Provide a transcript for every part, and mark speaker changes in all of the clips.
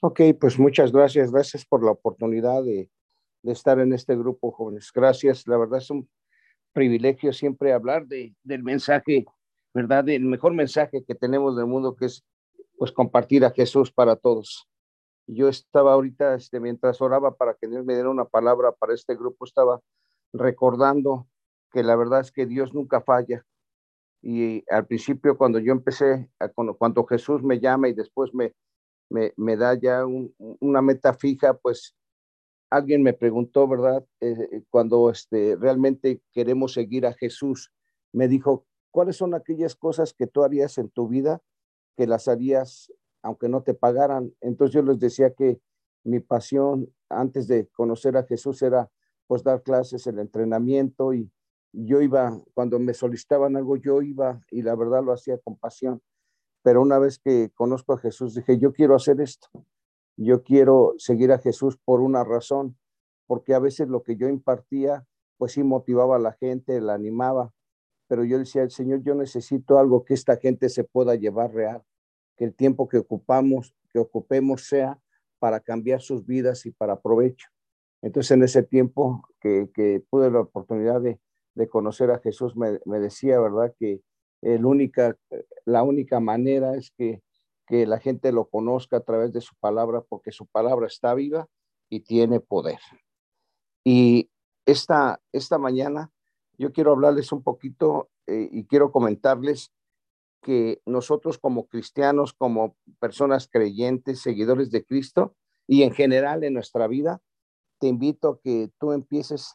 Speaker 1: Ok, pues muchas gracias. Gracias por la oportunidad de, de estar en este grupo, jóvenes. Gracias. La verdad es un privilegio siempre hablar de, del mensaje, ¿verdad? El mejor mensaje que tenemos del mundo, que es pues compartir a Jesús para todos. Yo estaba ahorita, este, mientras oraba para que Dios me diera una palabra para este grupo, estaba recordando que la verdad es que Dios nunca falla. Y al principio, cuando yo empecé, cuando, Jesús me llama y después me, me, me da ya una meta fija, pues alguien me preguntó, ¿verdad? Eh, cuando este, realmente queremos seguir a Jesús, me dijo, ¿cuáles son aquellas cosas que tú harías en tu vida que las harías aunque no te pagaran? Entonces yo les decía que mi pasión antes de conocer a Jesús era pues dar clases, el entrenamiento y yo iba, cuando me solicitaban algo, yo iba y la verdad lo hacía con pasión. Pero una vez que conozco a Jesús, dije, yo quiero hacer esto. Yo quiero seguir a Jesús por una razón, porque a veces lo que yo impartía, pues sí motivaba a la gente, la animaba, pero yo decía, Señor, yo necesito algo que esta gente se pueda llevar real, que el tiempo que ocupamos, que ocupemos sea para cambiar sus vidas y para provecho. Entonces, en ese tiempo que, que pude la oportunidad de, de conocer a Jesús, me, me, decía, ¿verdad? Que la única manera es que que la gente lo conozca a través de su palabra, porque su palabra está viva y tiene poder. Y esta, esta mañana yo quiero hablarles un poquito eh, y quiero comentarles que nosotros como cristianos, como personas creyentes, seguidores de Cristo y en general en nuestra vida, te invito a que tú empieces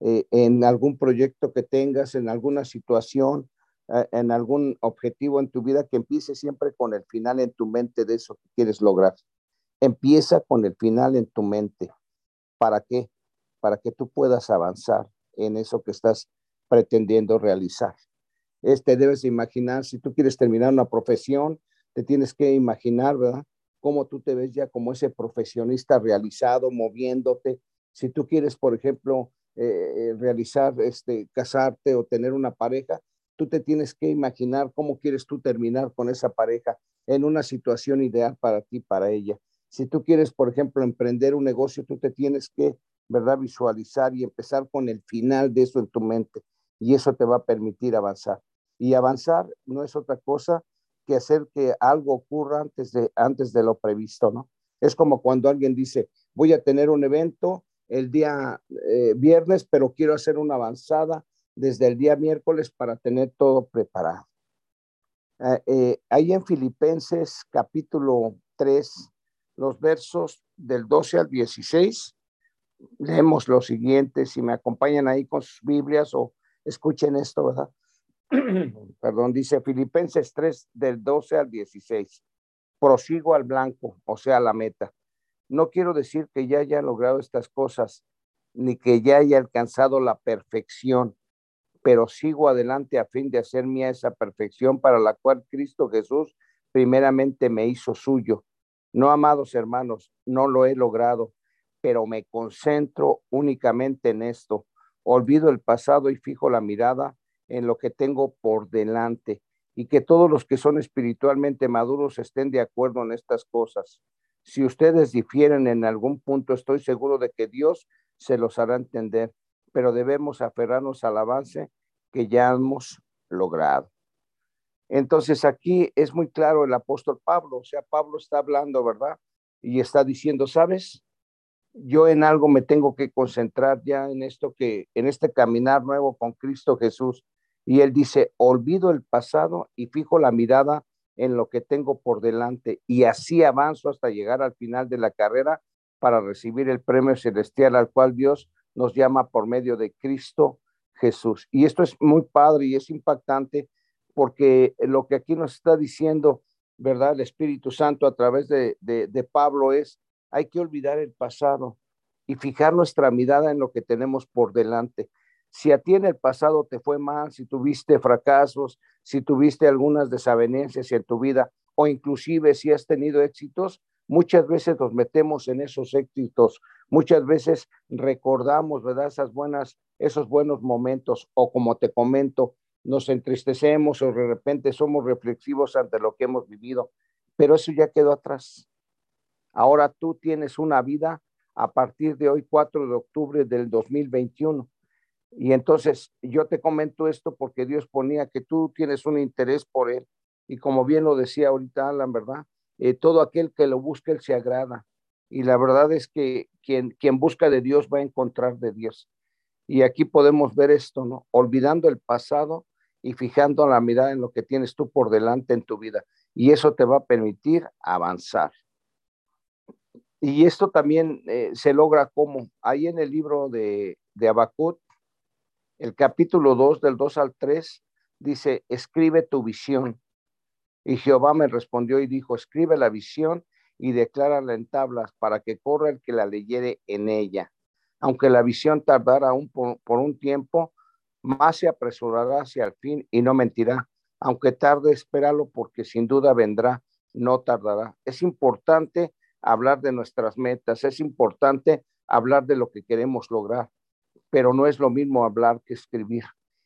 Speaker 1: eh, en algún proyecto que tengas, en alguna situación, en algún objetivo en tu vida, que empiece siempre con el final en tu mente de eso que quieres lograr. Empieza con el final en tu mente. ¿Para qué? Para que tú puedas avanzar en eso que estás pretendiendo realizar. Este debes imaginar, si tú quieres terminar una profesión, te tienes que imaginar, ¿verdad? Cómo tú te ves ya como ese profesionista realizado, moviéndote. Si tú quieres, por ejemplo, eh, eh, realizar, este, casarte o tener una pareja, tú te tienes que imaginar cómo quieres tú terminar con esa pareja en una situación ideal para ti, para ella. Si tú quieres, por ejemplo, emprender un negocio, tú te tienes que, ¿verdad?, visualizar y empezar con el final de eso en tu mente. Y eso te va a permitir avanzar. Y avanzar no es otra cosa que hacer que algo ocurra antes de, antes de lo previsto, ¿no? Es como cuando alguien dice, voy a tener un evento el día eh, viernes, pero quiero hacer una avanzada desde el día miércoles para tener todo preparado. Ah, eh, ahí en Filipenses capítulo 3, los versos del 12 al 16, leemos lo siguiente, si me acompañan ahí con sus Biblias o escuchen esto, ¿verdad? Perdón, dice Filipenses 3 del 12 al 16. Prosigo al blanco, o sea, la meta. No quiero decir que ya haya logrado estas cosas, ni que ya haya alcanzado la perfección pero sigo adelante a fin de hacer mía esa perfección para la cual Cristo Jesús primeramente me hizo suyo. No, amados hermanos, no lo he logrado, pero me concentro únicamente en esto. Olvido el pasado y fijo la mirada en lo que tengo por delante y que todos los que son espiritualmente maduros estén de acuerdo en estas cosas. Si ustedes difieren en algún punto, estoy seguro de que Dios se los hará entender pero debemos aferrarnos al avance que ya hemos logrado. Entonces aquí es muy claro el apóstol Pablo, o sea, Pablo está hablando, ¿verdad? Y está diciendo, ¿sabes? Yo en algo me tengo que concentrar ya en esto que, en este caminar nuevo con Cristo Jesús. Y él dice, olvido el pasado y fijo la mirada en lo que tengo por delante y así avanzo hasta llegar al final de la carrera para recibir el premio celestial al cual Dios nos llama por medio de Cristo Jesús. Y esto es muy padre y es impactante porque lo que aquí nos está diciendo, ¿verdad? El Espíritu Santo a través de, de, Pablo es, hay que olvidar el pasado y fijar nuestra mirada en lo que tenemos por delante. Si a ti en el pasado te fue mal, si tuviste fracasos, si tuviste algunas desavenencias en tu vida o inclusive si has tenido éxitos, Muchas veces nos metemos en esos éxitos, muchas veces recordamos, ¿verdad? Esas buenas, esos buenos momentos o como te comento, nos entristecemos o de repente somos reflexivos ante lo que hemos vivido, pero eso ya quedó atrás. Ahora tú tienes una vida a partir de hoy, 4 de octubre del 2021. Y entonces yo te comento esto porque Dios ponía que tú tienes un interés por Él. Y como bien lo decía ahorita Alan, ¿verdad? Eh, todo aquel que lo busque, Él se agrada. Y la verdad es que quien, busca de Dios va a encontrar de Dios. Y aquí podemos ver esto, ¿no? Olvidando el pasado y fijando la mirada en lo que tienes tú por delante en tu vida. Y eso te va a permitir avanzar. Y esto también eh, se logra como ahí en el libro de, de Abacut, el capítulo 2, del 2 al 3, dice, escribe tu visión. Y Jehová me respondió y dijo, escribe la visión y declárala en tablas para que corra el que la leyere en ella. Aunque la visión tardara aún por, por un tiempo, más se apresurará hacia el fin y no mentirá. Aunque tarde, espéralo porque sin duda vendrá, no tardará. Es importante hablar de nuestras metas, es importante hablar de lo que queremos lograr, pero no es lo mismo hablar que escribir.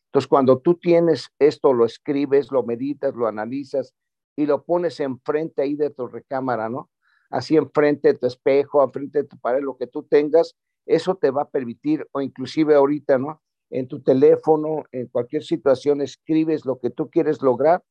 Speaker 1: Entonces, cuando tú tienes esto, lo escribes, lo meditas, lo analizas y lo pones enfrente ahí de tu recámara, ¿no? Así enfrente de tu espejo, enfrente de tu pared, lo que tú tengas, eso te va a permitir, o inclusive ahorita, ¿no? En tu teléfono, en cualquier situación, escribes lo que tú quieres lograr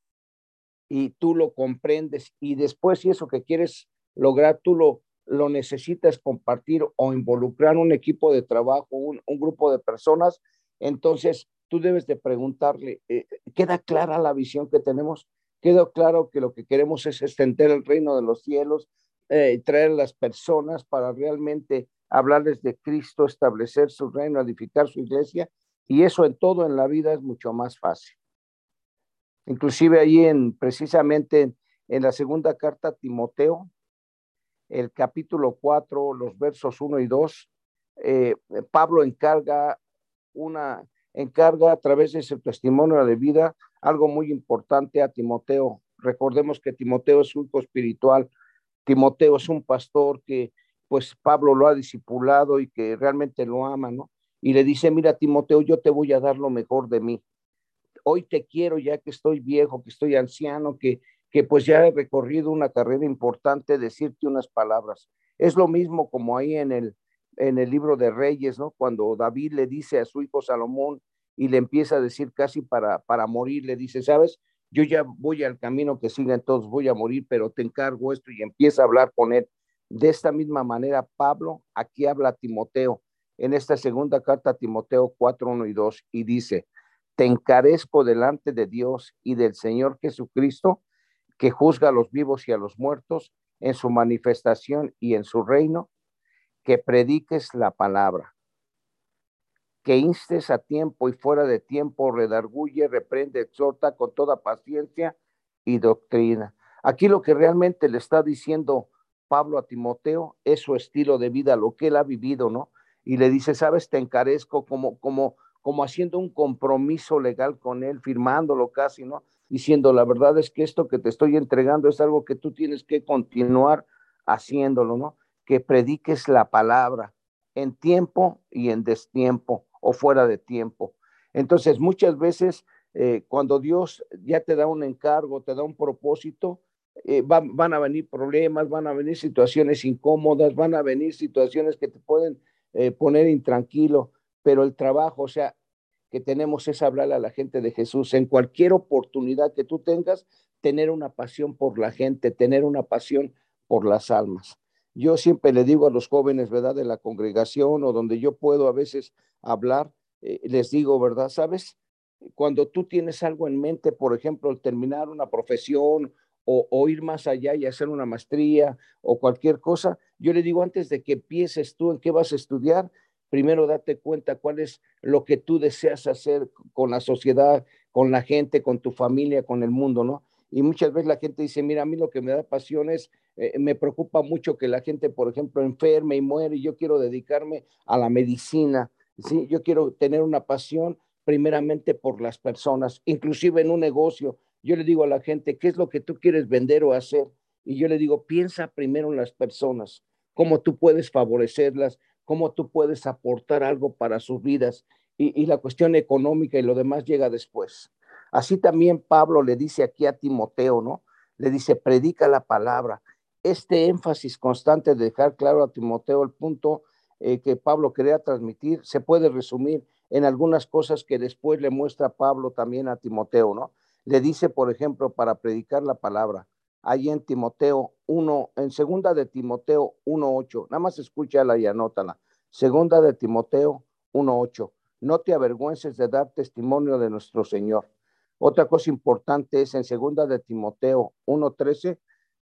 Speaker 1: y tú lo comprendes y después si eso que quieres lograr tú lo, lo necesitas compartir o involucrar un equipo de trabajo, un, grupo de personas, entonces tú debes de preguntarle, eh, ¿queda clara la visión que tenemos? ¿Queda claro que lo que queremos es extender el reino de los cielos, eh, traer a las personas para realmente hablarles de Cristo, establecer su reino, edificar su iglesia? Y eso en todo en la vida es mucho más fácil. Inclusive ahí en precisamente en la segunda carta a Timoteo, el capítulo 4, los versos 1 y 2, eh, Pablo encarga una, encarga a través de ese testimonio de vida algo muy importante a Timoteo. Recordemos que Timoteo es un hijo espiritual, Timoteo es un pastor que pues Pablo lo ha discipulado y que realmente lo ama, ¿no? Y le dice, mira Timoteo, yo te voy a dar lo mejor de mí. Hoy te quiero ya que estoy viejo, que estoy anciano, que que pues ya he recorrido una carrera importante, decirte unas palabras. Es lo mismo como ahí en el, en el libro de Reyes, ¿no? Cuando David le dice a su hijo Salomón y le empieza a decir casi para, para morir, le dice, sabes, yo ya voy al camino que siguen todos, voy a morir, pero te encargo esto y empieza a hablar con él. De esta misma manera, Pablo aquí habla a Timoteo en esta segunda carta Timoteo 4, 1 y 2 y dice, te encarezco delante de Dios y del Señor Jesucristo, que juzga a los vivos y a los muertos en su manifestación y en su reino, que prediques la palabra, que instes a tiempo y fuera de tiempo, redarguye, reprende, exhorta con toda paciencia y doctrina. Aquí lo que realmente le está diciendo Pablo a Timoteo es su estilo de vida, lo que él ha vivido, ¿no? Y le dice, sabes, te encarezco como, como, como haciendo un compromiso legal con él, firmándolo casi, ¿no? diciendo, la verdad es que esto que te estoy entregando es algo que tú tienes que continuar haciéndolo, ¿no? Que prediques la palabra en tiempo y en destiempo o fuera de tiempo. Entonces, muchas veces eh, cuando Dios ya te da un encargo, te da un propósito, eh, van a venir problemas, van a venir situaciones incómodas, van a venir situaciones que te pueden eh, poner intranquilo, pero el trabajo, o sea, que tenemos es hablarle a la gente de Jesús. En cualquier oportunidad que tú tengas, tener una pasión por la gente, tener una pasión por las almas. Yo siempre le digo a los jóvenes, ¿verdad? De la congregación o donde yo puedo a veces hablar, eh, les digo, ¿verdad? ¿Sabes? Cuando tú tienes algo en mente, por ejemplo, terminar una profesión o, o, ir más allá y hacer una maestría o cualquier cosa, yo le digo antes de que empieces tú en qué vas a estudiar, primero date cuenta cuál es lo que tú deseas hacer con la sociedad, con la gente, con tu familia, con el mundo, ¿no? Y muchas veces la gente dice, mira, a mí lo que me da pasión es, eh, me preocupa mucho que la gente, por ejemplo, enferme y muere, y yo quiero dedicarme a la medicina, ¿sí? Yo quiero tener una pasión primeramente por las personas, inclusive en un negocio. Yo le digo a la gente, ¿qué es lo que tú quieres vender o hacer? Y yo le digo, piensa primero en las personas, cómo tú puedes favorecerlas, cómo tú puedes aportar algo para sus vidas y, la cuestión económica y lo demás llega después. Así también Pablo le dice aquí a Timoteo, ¿no? Le dice, predica la palabra. Este énfasis constante de dejar claro a Timoteo el punto eh, que Pablo quería transmitir se puede resumir en algunas cosas que después le muestra Pablo también a Timoteo, ¿no? Le dice, por ejemplo, para predicar la palabra, ahí en Timoteo 1, en segunda de Timoteo 1.8, nada más escúchala y anótala. Segunda de Timoteo 1.8, no te avergüences de dar testimonio de nuestro Señor. Otra cosa importante es en segunda de Timoteo 1.13,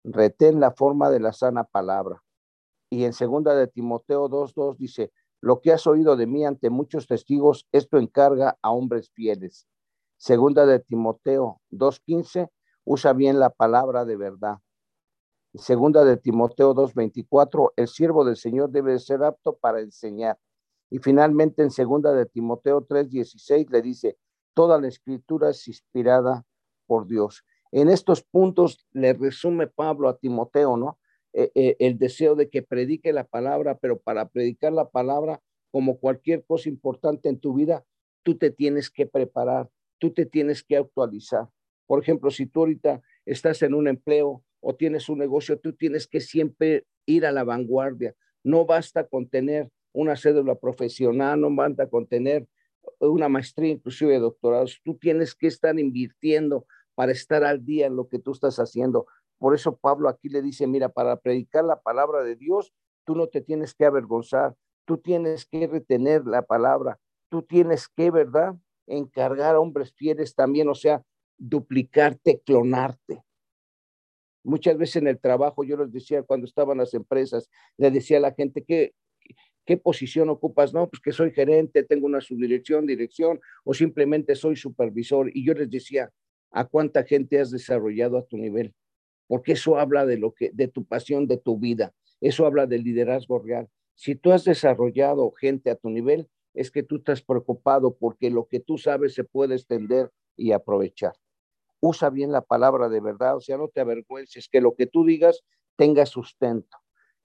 Speaker 1: retén la forma de la sana palabra. Y en segunda de Timoteo 2.2 dice, lo que has oído de mí ante muchos testigos, esto encarga a hombres fieles. Segunda de Timoteo 2.15, usa bien la palabra de verdad. Segunda de Timoteo 2.24, el siervo del Señor debe ser apto para enseñar. Y finalmente en segunda de Timoteo 3.16 le dice, toda la escritura es inspirada por Dios. En estos puntos le resume Pablo a Timoteo, ¿no? Eh, eh, el deseo de que predique la palabra, pero para predicar la palabra, como cualquier cosa importante en tu vida, tú te tienes que preparar, tú te tienes que actualizar. Por ejemplo, si tú ahorita estás en un empleo o tienes un negocio, tú tienes que siempre ir a la vanguardia. No basta con tener una cédula profesional, no basta con tener una maestría, inclusive doctorados. Tú tienes que estar invirtiendo para estar al día en lo que tú estás haciendo. Por eso Pablo aquí le dice, mira, para predicar la palabra de Dios, tú no te tienes que avergonzar, tú tienes que retener la palabra, tú tienes que, ¿verdad? Encargar a hombres fieles también, o sea, duplicarte, clonarte. Muchas veces en el trabajo, yo les decía cuando estaban las empresas, le decía a la gente, ¿qué, ¿qué posición ocupas? No, pues que soy gerente, tengo una subdirección, dirección, o simplemente soy supervisor. Y yo les decía, ¿a cuánta gente has desarrollado a tu nivel? porque eso habla de lo que, de tu pasión, de tu vida. Eso habla del liderazgo real. Si tú has desarrollado gente a tu nivel, es que tú estás preocupado porque lo que tú sabes se puede extender y aprovechar. Usa bien la palabra de verdad, o sea, no te avergüences, que lo que tú digas tenga sustento.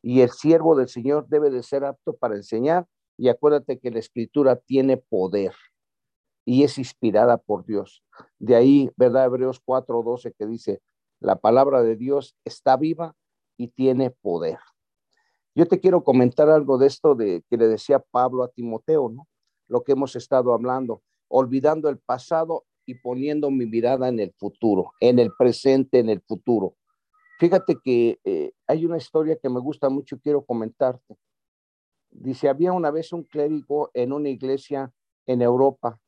Speaker 1: Y el siervo del Señor debe de ser apto para enseñar. Y acuérdate que la escritura tiene poder y es inspirada por Dios. De ahí, ¿verdad? Hebreos 4:12 que dice, la palabra de Dios está viva y tiene poder. Yo te quiero comentar algo de esto de que le decía Pablo a Timoteo, ¿no? Lo que hemos estado hablando, olvidando el pasado y poniendo mi mirada en el futuro, en el presente, en el futuro. Fíjate que eh, hay una historia que me gusta mucho y quiero comentarte. Dice, había una vez un clérigo en una iglesia en Europa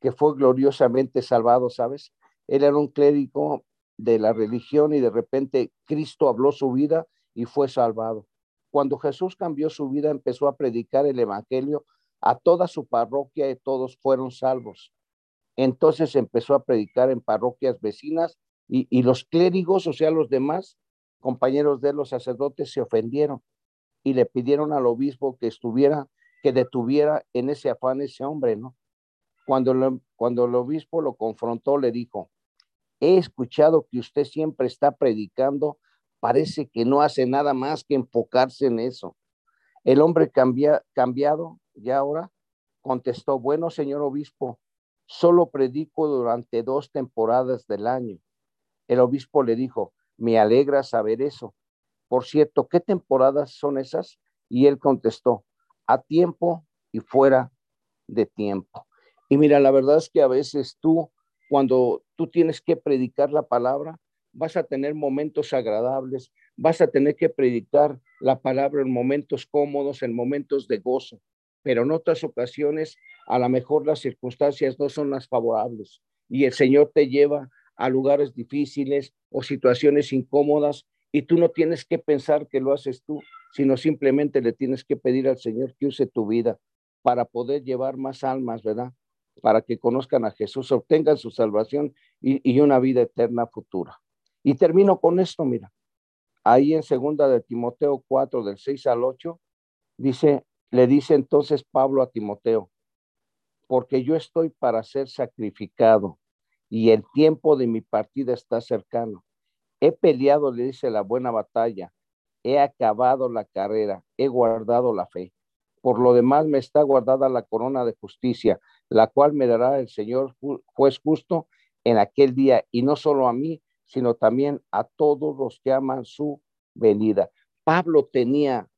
Speaker 1: que fue gloriosamente salvado, ¿sabes? Él era un clérigo de la religión y de repente Cristo habló su vida y fue salvado. Cuando Jesús cambió su vida, empezó a predicar el Evangelio a toda su parroquia y todos fueron salvos. Entonces empezó a predicar en parroquias vecinas y, los clérigos, o sea, los demás compañeros de los sacerdotes se ofendieron y le pidieron al obispo que estuviera, que detuviera en ese afán ese hombre, ¿no? Cuando, el obispo lo confrontó, le dijo, He escuchado que usted siempre está predicando, parece que no hace nada más que enfocarse en eso. El hombre cambia, cambiado ya ahora contestó, bueno, señor obispo, solo predico durante dos temporadas del año. El obispo le dijo, me alegra saber eso. Por cierto, ¿qué temporadas son esas? Y él contestó, a tiempo y fuera de tiempo. Y mira, la verdad es que a veces tú cuando tú tienes que predicar la palabra, vas a tener momentos agradables, vas a tener que predicar la palabra en momentos cómodos, en momentos de gozo, pero en otras ocasiones a lo mejor las circunstancias no son las favorables y el Señor te lleva a lugares difíciles o situaciones incómodas y tú no tienes que pensar que lo haces tú, sino simplemente le tienes que pedir al Señor que use tu vida para poder llevar más almas, ¿verdad? Para que conozcan a Jesús, obtengan su salvación y, una vida eterna futura. Y termino con esto, mira. Ahí en segunda de Timoteo 4, del 6 al 8, dice, le dice entonces Pablo a Timoteo, porque yo estoy para ser sacrificado y el tiempo de mi partida está cercano. He peleado, le dice, la buena batalla, he acabado la carrera, he guardado la fe. Por lo demás me está guardada la corona de justicia, la cual me dará el Señor juez justo en aquel día, y no solo a mí, sino también a todos los que aman su venida. Pablo tenía,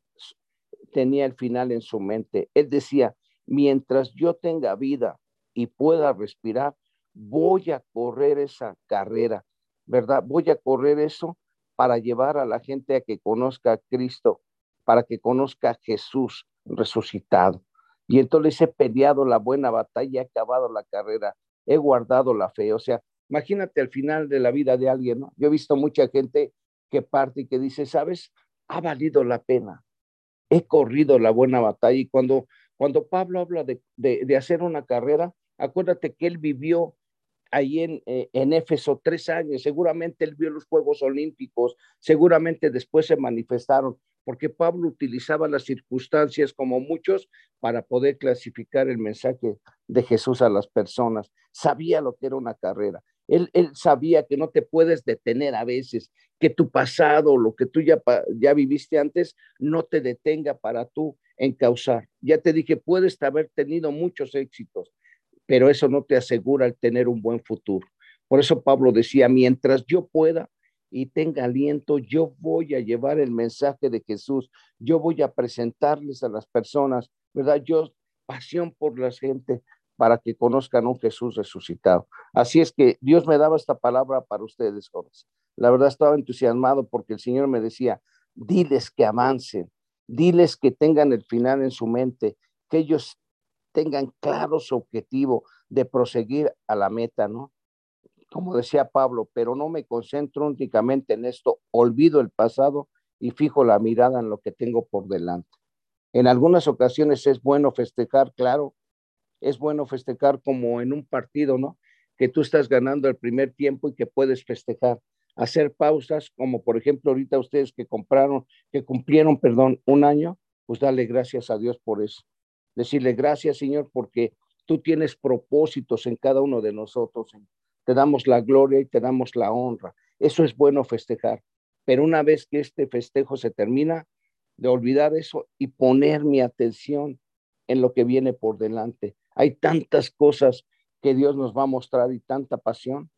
Speaker 1: tenía el final en su mente. Él decía, mientras yo tenga vida y pueda respirar, voy a correr esa carrera, ¿verdad? Voy a correr eso para llevar a la gente a que conozca a Cristo, para que conozca a Jesús resucitado. Y entonces he peleado la buena batalla, he acabado la carrera, he guardado la fe. O sea, imagínate al final de la vida de alguien, ¿no? Yo he visto mucha gente que parte y que dice, ¿sabes? Ha valido la pena. He corrido la buena batalla. Y cuando, cuando Pablo habla de, de hacer una carrera, acuérdate que él vivió ahí en, eh, en Éfeso tres años, seguramente él vio los Juegos Olímpicos, seguramente después se manifestaron, porque Pablo utilizaba las circunstancias como muchos para poder clasificar el mensaje de Jesús a las personas. Sabía lo que era una carrera. Él, sabía que no te puedes detener a veces, que tu pasado, lo que tú ya, ya viviste antes, no te detenga para tú encauzar. Ya te dije, puedes haber tenido muchos éxitos, pero eso no te asegura el tener un buen futuro. Por eso Pablo decía, mientras yo pueda y tenga aliento, yo voy a llevar el mensaje de Jesús, yo voy a presentarles a las personas, ¿verdad? Yo pasión por la gente para que conozcan un Jesús resucitado. Así es que Dios me daba esta palabra para ustedes, jóvenes. La verdad estaba entusiasmado porque el Señor me decía, diles que avancen, diles que tengan el final en su mente, que ellos tengan claro su objetivo de proseguir a la meta, ¿no? Como decía Pablo, pero no me concentro únicamente en esto, olvido el pasado y fijo la mirada en lo que tengo por delante. En algunas ocasiones es bueno festejar, claro, es bueno festejar como en un partido, ¿no? Que tú estás ganando el primer tiempo y que puedes festejar. Hacer pausas, como por ejemplo ahorita ustedes que compraron, que cumplieron, perdón, un año, pues dale gracias a Dios por eso decirle gracias, Señor, porque tú tienes propósitos en cada uno de nosotros. Te damos la gloria y te damos la honra. Eso es bueno festejar. Pero una vez que este festejo se termina, de olvidar eso y poner mi atención en lo que viene por delante. Hay tantas cosas que Dios nos va a mostrar y tanta pasión,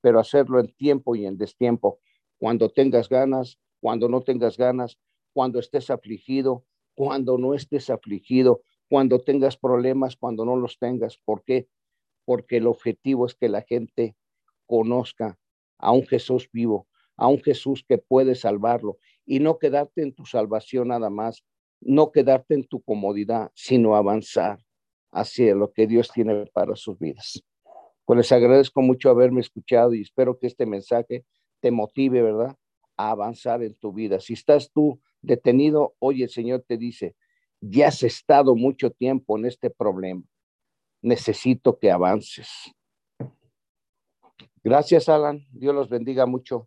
Speaker 1: pero hacerlo en tiempo y en destiempo. Cuando tengas ganas, cuando no tengas ganas, cuando estés afligido, cuando no estés afligido, cuando tengas problemas, cuando no los tengas. ¿Por qué? Porque el objetivo es que la gente conozca a un Jesús vivo, a un Jesús que puede salvarlo y no quedarte en tu salvación nada más, no quedarte en tu comodidad, sino avanzar hacia lo que Dios tiene para sus vidas. Pues les agradezco mucho haberme escuchado y espero que este mensaje te motive, ¿verdad? A avanzar en tu vida. Si estás tú detenido, hoy el Señor te dice, ya has estado mucho tiempo en este problema. Necesito que avances. Gracias, Alan. Dios los bendiga mucho.